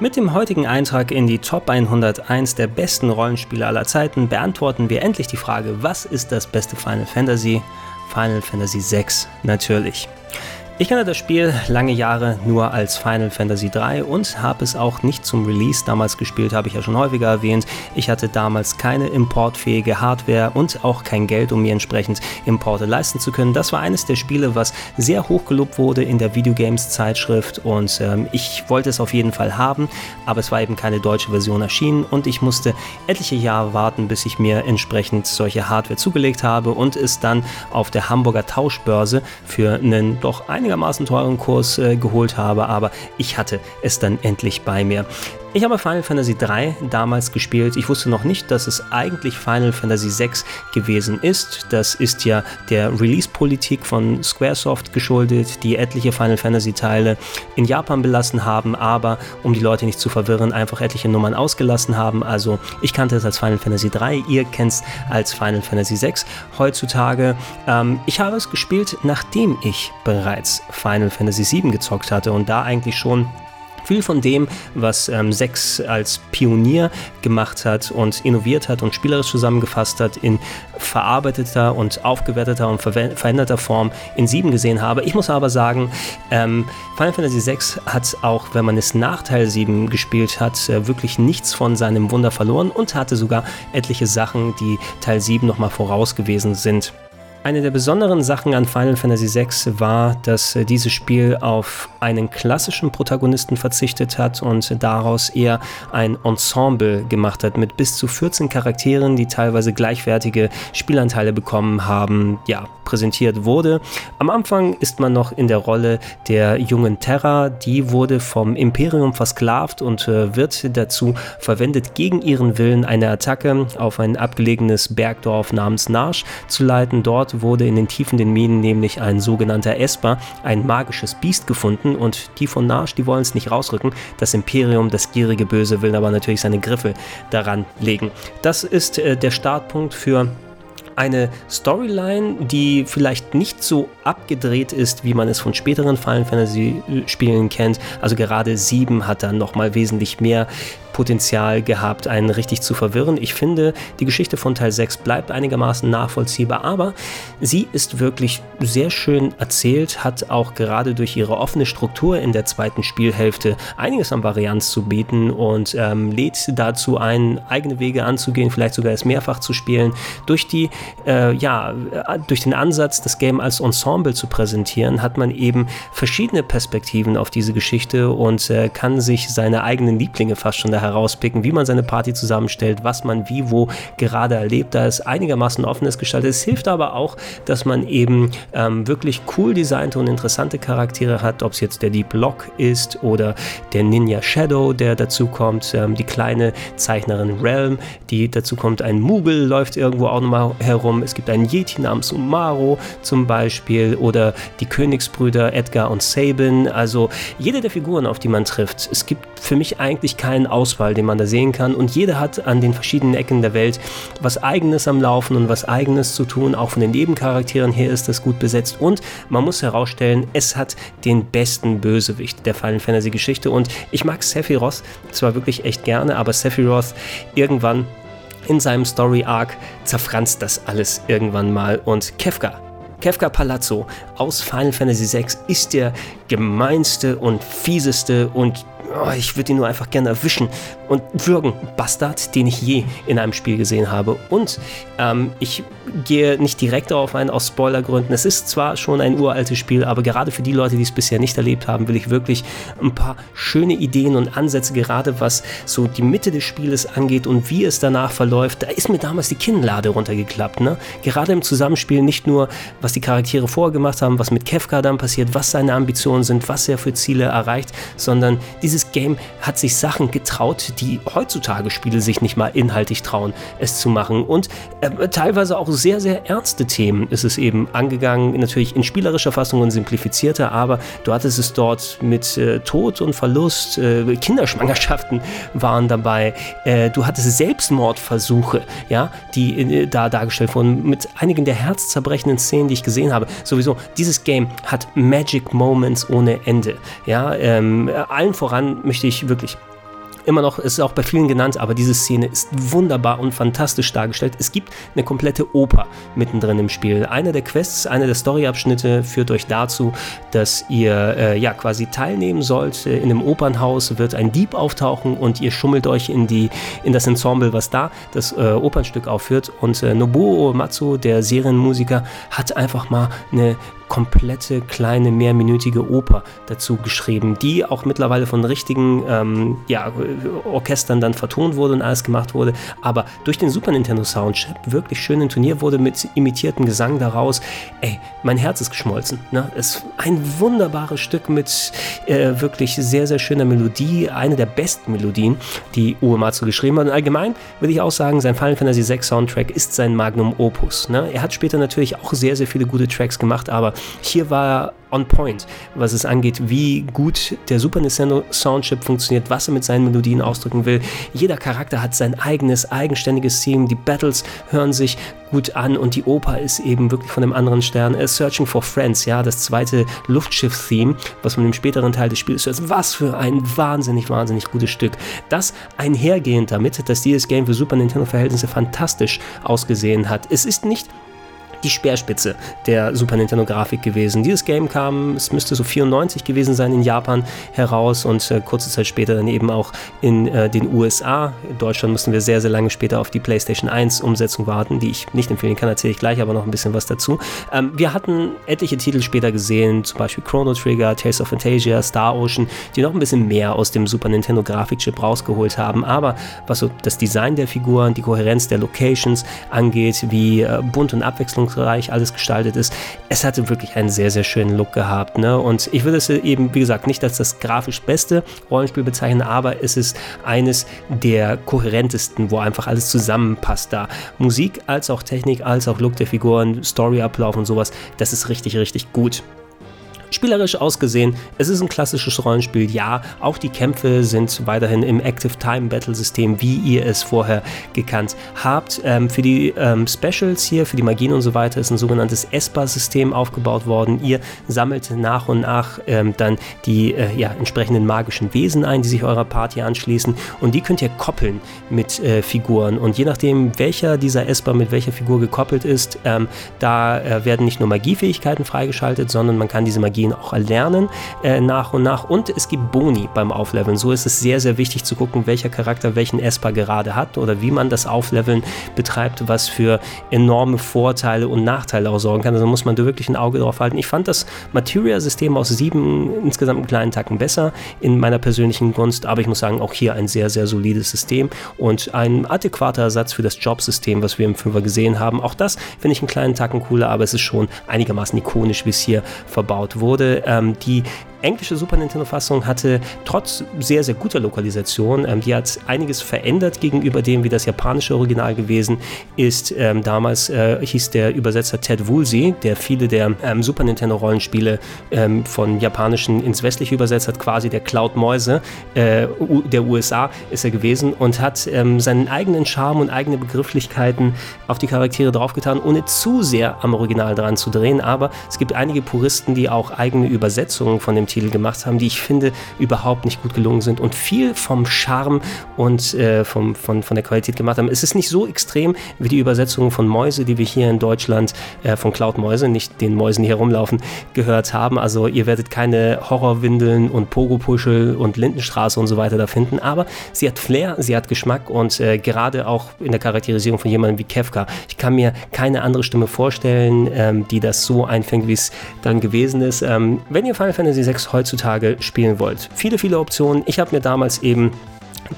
Mit dem heutigen Eintrag in die Top 101 der besten Rollenspiele aller Zeiten beantworten wir endlich die Frage, was ist das beste Final Fantasy? Final Fantasy VI natürlich. Ich kenne das Spiel lange Jahre nur als Final Fantasy 3 und habe es auch nicht zum Release damals gespielt, habe ich ja schon häufiger erwähnt. Ich hatte damals keine importfähige Hardware und auch kein Geld, um mir entsprechend Importe leisten zu können. Das war eines der Spiele, was sehr hoch gelobt wurde in der Videogames Zeitschrift und ähm, ich wollte es auf jeden Fall haben, aber es war eben keine deutsche Version erschienen und ich musste etliche Jahre warten, bis ich mir entsprechend solche Hardware zugelegt habe und es dann auf der Hamburger Tauschbörse für einen doch einigen einigermaßen teuren Kurs äh, geholt habe, aber ich hatte es dann endlich bei mir. Ich habe Final Fantasy 3 damals gespielt. Ich wusste noch nicht, dass es eigentlich Final Fantasy 6 gewesen ist. Das ist ja der Release-Politik von Squaresoft geschuldet, die etliche Final Fantasy Teile in Japan belassen haben, aber um die Leute nicht zu verwirren, einfach etliche Nummern ausgelassen haben. Also ich kannte es als Final Fantasy 3, ihr kennt es als Final Fantasy 6 heutzutage. Ähm, ich habe es gespielt, nachdem ich bereits Final Fantasy 7 gezockt hatte und da eigentlich schon viel von dem, was ähm, Sex als Pionier gemacht hat und innoviert hat und spielerisch zusammengefasst hat, in verarbeiteter und aufgewerteter und veränderter Form in 7 gesehen habe. Ich muss aber sagen, ähm, Final Fantasy VI hat auch, wenn man es nach Teil 7 gespielt hat, äh, wirklich nichts von seinem Wunder verloren und hatte sogar etliche Sachen, die Teil 7 nochmal voraus gewesen sind. Eine der besonderen Sachen an Final Fantasy VI war, dass äh, dieses Spiel auf einen klassischen Protagonisten verzichtet hat und daraus eher ein Ensemble gemacht hat mit bis zu 14 Charakteren, die teilweise gleichwertige Spielanteile bekommen haben. Ja, präsentiert wurde. Am Anfang ist man noch in der Rolle der jungen Terra, die wurde vom Imperium versklavt und äh, wird dazu verwendet, gegen ihren Willen eine Attacke auf ein abgelegenes Bergdorf namens Narsch zu leiten. Dort wurde in den Tiefen der Minen nämlich ein sogenannter Esper, ein magisches Biest gefunden und die von Narsch, die wollen es nicht rausrücken. Das Imperium, das gierige Böse, will aber natürlich seine Griffe daran legen. Das ist äh, der Startpunkt für eine Storyline, die vielleicht nicht so abgedreht ist, wie man es von späteren Final Fantasy Spielen kennt. Also gerade 7 hat dann nochmal wesentlich mehr Potenzial gehabt, einen richtig zu verwirren. Ich finde, die Geschichte von Teil 6 bleibt einigermaßen nachvollziehbar, aber sie ist wirklich sehr schön erzählt, hat auch gerade durch ihre offene Struktur in der zweiten Spielhälfte einiges an Varianz zu bieten und ähm, lädt dazu ein, eigene Wege anzugehen, vielleicht sogar es mehrfach zu spielen. Durch die, äh, ja, durch den Ansatz, das Game als Ensemble zu präsentieren, hat man eben verschiedene Perspektiven auf diese Geschichte und äh, kann sich seine eigenen Lieblinge fast schon da herauspicken, wie man seine Party zusammenstellt, was man wie wo gerade erlebt. Da ist einigermaßen offenes gestaltet. Es hilft aber auch, dass man eben ähm, wirklich cool designte und interessante Charaktere hat, ob es jetzt der Deep Lock ist oder der Ninja Shadow, der dazu kommt, ähm, die kleine Zeichnerin Realm, die dazu kommt, ein Mugel läuft irgendwo auch nochmal herum. Es gibt einen Yeti namens Umaro zum Beispiel oder die Königsbrüder Edgar und Sabin. Also jede der Figuren, auf die man trifft. Es gibt für mich eigentlich keinen Auswahl Auswahl, den man da sehen kann. Und jeder hat an den verschiedenen Ecken der Welt was Eigenes am Laufen und was Eigenes zu tun. Auch von den Nebencharakteren her ist das gut besetzt. Und man muss herausstellen, es hat den besten Bösewicht der Final Fantasy Geschichte. Und ich mag Sephiroth zwar wirklich echt gerne, aber Sephiroth irgendwann in seinem Story Arc zerfranst das alles irgendwann mal. Und Kefka Kefka Palazzo aus Final Fantasy VI ist der gemeinste und fieseste und oh, ich würde ihn nur einfach gerne erwischen und würgen. Bastard, den ich je in einem Spiel gesehen habe. Und ähm, ich gehe nicht direkt darauf ein, aus Spoilergründen. Es ist zwar schon ein uraltes Spiel, aber gerade für die Leute, die es bisher nicht erlebt haben, will ich wirklich ein paar schöne Ideen und Ansätze, gerade was so die Mitte des Spieles angeht und wie es danach verläuft. Da ist mir damals die Kinnlade runtergeklappt. Ne? Gerade im Zusammenspiel nicht nur, was die Charaktere vorher gemacht haben, was mit Kefka dann passiert, was seine Ambitionen sind, was er für Ziele erreicht, sondern dieses Game hat sich Sachen getraut, die heutzutage Spiele sich nicht mal inhaltlich trauen, es zu machen. Und äh, teilweise auch sehr, sehr ernste Themen ist es eben angegangen, natürlich in spielerischer Fassung und simplifizierter, aber du hattest es dort mit äh, Tod und Verlust, äh, Kinderschwangerschaften waren dabei, äh, du hattest Selbstmordversuche, ja, die äh, da dargestellt wurden, mit einigen der herzzerbrechenden Szenen, die ich gesehen habe. Sowieso, dieses Game hat Magic Moments ohne Ende, ja, ähm, allen voran möchte ich wirklich immer noch, es ist auch bei vielen genannt, aber diese Szene ist wunderbar und fantastisch dargestellt. Es gibt eine komplette Oper mittendrin im Spiel. Eine der Quests, eine der Storyabschnitte führt euch dazu, dass ihr äh, ja quasi teilnehmen sollt. In einem Opernhaus wird ein Dieb auftauchen und ihr schummelt euch in, die, in das Ensemble, was da das äh, Opernstück aufführt. Und äh, Nobuo Matsu, der Serienmusiker, hat einfach mal eine komplette kleine mehrminütige Oper dazu geschrieben, die auch mittlerweile von richtigen ähm, ja, Orchestern dann vertont wurde und alles gemacht wurde, aber durch den Super Nintendo Soundchip wirklich schön intoniert wurde mit imitiertem Gesang daraus. Ey, mein Herz ist geschmolzen. Ne? Es ist ein wunderbares Stück mit äh, wirklich sehr, sehr schöner Melodie, eine der besten Melodien, die Uematsu geschrieben hat. Und allgemein würde ich auch sagen, sein Final Fantasy VI Soundtrack ist sein Magnum Opus. Ne? Er hat später natürlich auch sehr, sehr viele gute Tracks gemacht, aber hier war er on point, was es angeht, wie gut der Super Nintendo Soundchip funktioniert, was er mit seinen Melodien ausdrücken will. Jeder Charakter hat sein eigenes, eigenständiges Theme. Die Battles hören sich gut an und die Oper ist eben wirklich von einem anderen Stern. A Searching for Friends, ja, das zweite Luftschiff-Theme, was man im späteren Teil des Spiels hört. Was für ein wahnsinnig, wahnsinnig gutes Stück. Das einhergehend damit, dass dieses Game für Super Nintendo-Verhältnisse fantastisch ausgesehen hat. Es ist nicht die Speerspitze der Super Nintendo Grafik gewesen. Dieses Game kam, es müsste so 94 gewesen sein, in Japan heraus und äh, kurze Zeit später dann eben auch in äh, den USA. In Deutschland mussten wir sehr, sehr lange später auf die PlayStation 1 Umsetzung warten, die ich nicht empfehlen kann, erzähle ich gleich aber noch ein bisschen was dazu. Ähm, wir hatten etliche Titel später gesehen, zum Beispiel Chrono Trigger, Tales of Fantasia, Star Ocean, die noch ein bisschen mehr aus dem Super Nintendo Grafikchip rausgeholt haben, aber was so das Design der Figuren, die Kohärenz der Locations angeht, wie äh, bunt und abwechslungsreich abwechslungsreich alles gestaltet ist. Es hatte wirklich einen sehr, sehr schönen Look gehabt. Ne? Und ich würde es eben, wie gesagt, nicht als das grafisch beste Rollenspiel bezeichnen, aber es ist eines der kohärentesten, wo einfach alles zusammenpasst da. Musik als auch Technik, als auch Look der Figuren, Storyablauf und sowas, das ist richtig, richtig gut. Spielerisch ausgesehen, es ist ein klassisches Rollenspiel, ja, auch die Kämpfe sind weiterhin im Active Time Battle System, wie ihr es vorher gekannt habt. Ähm, für die ähm, Specials hier, für die Magien und so weiter, ist ein sogenanntes ESPA-System aufgebaut worden. Ihr sammelt nach und nach ähm, dann die äh, ja, entsprechenden magischen Wesen ein, die sich eurer Party anschließen und die könnt ihr koppeln mit äh, Figuren und je nachdem, welcher dieser ESPA mit welcher Figur gekoppelt ist, ähm, da äh, werden nicht nur Magiefähigkeiten freigeschaltet, sondern man kann diese Magie Strategien auch erlernen äh, nach und nach. Und es gibt Boni beim Aufleveln. So ist es sehr, sehr wichtig zu gucken, welcher Charakter welchen Esper gerade hat oder wie man das Aufleveln betreibt, was für enorme Vorteile und Nachteile auch sorgen kann. Also muss man da wirklich ein Auge drauf halten. Ich fand das Materia-System aus sieben insgesamt einen kleinen Tacken besser in meiner persönlichen Gunst, aber ich muss sagen, auch hier ein sehr, sehr solides System und ein adäquater Ersatz für das Jobsystem, was wir im Fünfer gesehen haben. Auch das finde ich einen kleinen Tacken cooler, aber es ist schon einigermaßen ikonisch, wie es hier verbaut wurde wurde, ähm, die englische Super Nintendo-Fassung hatte trotz sehr, sehr guter Lokalisation, ähm, die hat einiges verändert gegenüber dem, wie das japanische Original gewesen ist. Ähm, damals äh, hieß der Übersetzer Ted Woolsey, der viele der ähm, Super Nintendo-Rollenspiele ähm, von japanischen ins westliche übersetzt hat, quasi der Cloud Mäuse äh, der USA ist er gewesen und hat ähm, seinen eigenen Charme und eigene Begrifflichkeiten auf die Charaktere draufgetan, ohne zu sehr am Original dran zu drehen. Aber es gibt einige Puristen, die auch eigene Übersetzungen von dem Titel gemacht haben, die ich finde überhaupt nicht gut gelungen sind und viel vom Charme und äh, vom, von, von der Qualität gemacht haben. Es ist nicht so extrem wie die Übersetzung von Mäuse, die wir hier in Deutschland äh, von Cloud Mäuse, nicht den Mäusen, die herumlaufen, gehört haben. Also ihr werdet keine Horrorwindeln und Pogo-Puschel und Lindenstraße und so weiter da finden, aber sie hat Flair, sie hat Geschmack und äh, gerade auch in der Charakterisierung von jemandem wie Kefka. Ich kann mir keine andere Stimme vorstellen, ähm, die das so einfängt, wie es dann gewesen ist. Ähm, wenn ihr Final Fantasy VI heutzutage spielen wollt, viele, viele Optionen. Ich habe mir damals eben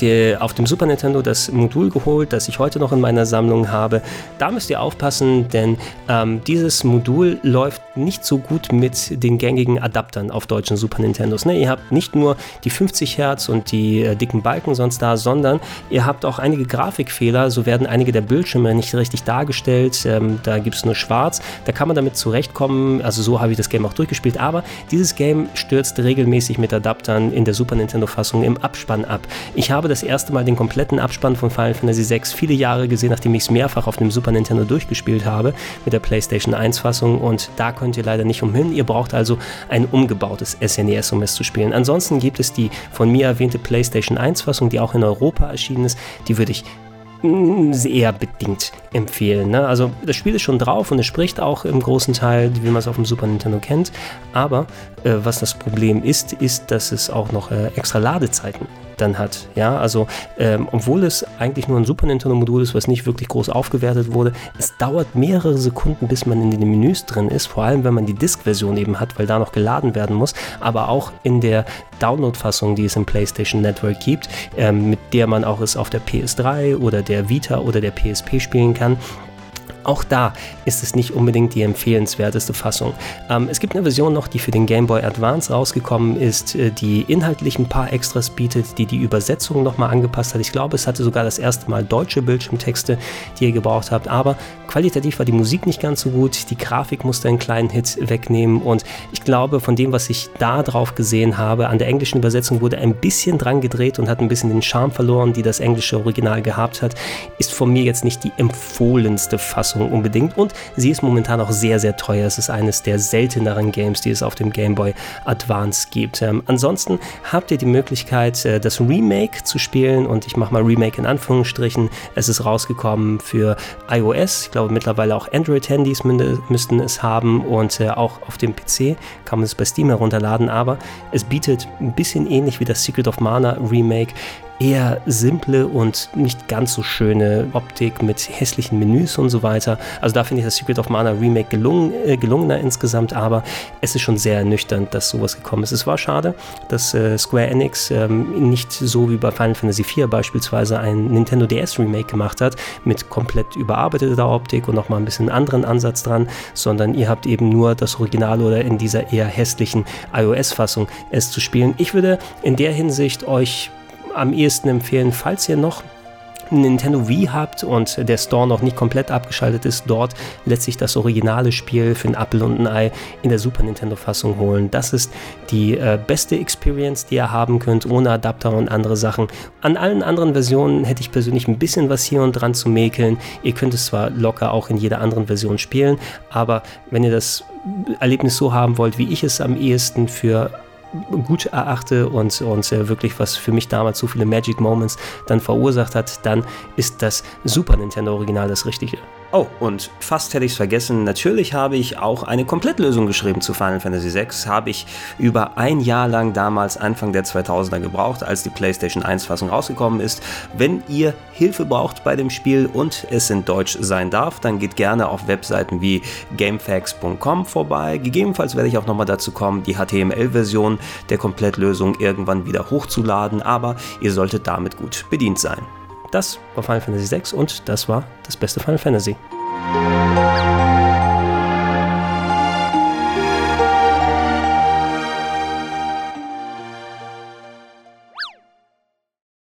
die, auf dem Super Nintendo das Modul geholt, das ich heute noch in meiner Sammlung habe. Da müsst ihr aufpassen, denn ähm, dieses Modul läuft nicht so gut mit den gängigen Adaptern auf deutschen Super Nintendos. Ne? Ihr habt nicht nur die 50 Hertz und die äh, dicken Balken sonst da, sondern ihr habt auch einige Grafikfehler. So werden einige der Bildschirme nicht richtig dargestellt. Ähm, da gibt es nur schwarz. Da kann man damit zurechtkommen. Also so habe ich das Game auch durchgespielt. Aber dieses Game stürzt regelmäßig mit Adaptern in der Super Nintendo-Fassung im Abspann ab. Ich habe das erste Mal den kompletten Abspann von Final Fantasy VI viele Jahre gesehen, nachdem ich es mehrfach auf dem Super Nintendo durchgespielt habe mit der PlayStation 1-Fassung und da könnt ihr leider nicht umhin. Ihr braucht also ein umgebautes SNES, um es zu spielen. Ansonsten gibt es die von mir erwähnte PlayStation 1-Fassung, die auch in Europa erschienen ist. Die würde ich eher bedingt empfehlen. Ne? Also das Spiel ist schon drauf und es spricht auch im großen Teil, wie man es auf dem Super Nintendo kennt. Aber äh, was das Problem ist, ist, dass es auch noch äh, extra Ladezeiten dann hat. Ja, also ähm, obwohl es eigentlich nur ein Super Nintendo-Modul ist, was nicht wirklich groß aufgewertet wurde, es dauert mehrere Sekunden, bis man in den Menüs drin ist, vor allem wenn man die Disk-Version eben hat, weil da noch geladen werden muss, aber auch in der Download-Fassung, die es im PlayStation Network gibt, ähm, mit der man auch es auf der PS3 oder der Vita oder der PSP spielen kann. Auch da ist es nicht unbedingt die empfehlenswerteste Fassung. Ähm, es gibt eine Version noch, die für den Game Boy Advance rausgekommen ist, äh, die inhaltlich ein paar Extras bietet, die die Übersetzung nochmal angepasst hat. Ich glaube, es hatte sogar das erste Mal deutsche Bildschirmtexte, die ihr gebraucht habt, aber qualitativ war die Musik nicht ganz so gut, die Grafik musste einen kleinen Hit wegnehmen. Und ich glaube, von dem, was ich da drauf gesehen habe, an der englischen Übersetzung wurde ein bisschen dran gedreht und hat ein bisschen den Charme verloren, die das englische Original gehabt hat, ist von mir jetzt nicht die empfohlenste Fassung Fassung unbedingt und sie ist momentan auch sehr, sehr teuer. Es ist eines der selteneren Games, die es auf dem Game Boy Advance gibt. Ähm, ansonsten habt ihr die Möglichkeit, äh, das Remake zu spielen und ich mache mal Remake in Anführungsstrichen. Es ist rausgekommen für iOS, ich glaube mittlerweile auch Android-Handys müssten es haben und äh, auch auf dem PC kann man es bei Steam herunterladen, aber es bietet ein bisschen ähnlich wie das Secret of Mana Remake eher simple und nicht ganz so schöne Optik mit hässlichen Menüs und so weiter. Also da finde ich das Secret of Mana Remake gelungen, äh, gelungener insgesamt, aber es ist schon sehr ernüchternd, dass sowas gekommen ist. Es war schade, dass äh, Square Enix ähm, nicht so wie bei Final Fantasy IV beispielsweise ein Nintendo DS Remake gemacht hat, mit komplett überarbeiteter Optik und nochmal ein bisschen anderen Ansatz dran, sondern ihr habt eben nur das Original oder in dieser eher hässlichen iOS-Fassung es zu spielen. Ich würde in der Hinsicht euch am ehesten empfehlen, falls ihr noch Nintendo Wii habt und der Store noch nicht komplett abgeschaltet ist, dort lässt sich das originale Spiel für ein Apple und ein Ei in der Super Nintendo Fassung holen. Das ist die äh, beste Experience, die ihr haben könnt, ohne Adapter und andere Sachen. An allen anderen Versionen hätte ich persönlich ein bisschen was hier und dran zu mäkeln. Ihr könnt es zwar locker auch in jeder anderen Version spielen, aber wenn ihr das Erlebnis so haben wollt, wie ich es am ehesten für gut erachte und, und äh, wirklich was für mich damals so viele Magic Moments dann verursacht hat, dann ist das Super Nintendo Original das Richtige. Oh, und fast hätte ich es vergessen, natürlich habe ich auch eine Komplettlösung geschrieben zu Final Fantasy VI. Habe ich über ein Jahr lang damals Anfang der 2000er gebraucht, als die PlayStation 1 Fassung rausgekommen ist. Wenn ihr Hilfe braucht bei dem Spiel und es in Deutsch sein darf, dann geht gerne auf Webseiten wie gamefax.com vorbei. Gegebenenfalls werde ich auch nochmal dazu kommen, die HTML-Version der Komplettlösung irgendwann wieder hochzuladen, aber ihr solltet damit gut bedient sein. Das war Final Fantasy VI und das war das beste Final Fantasy.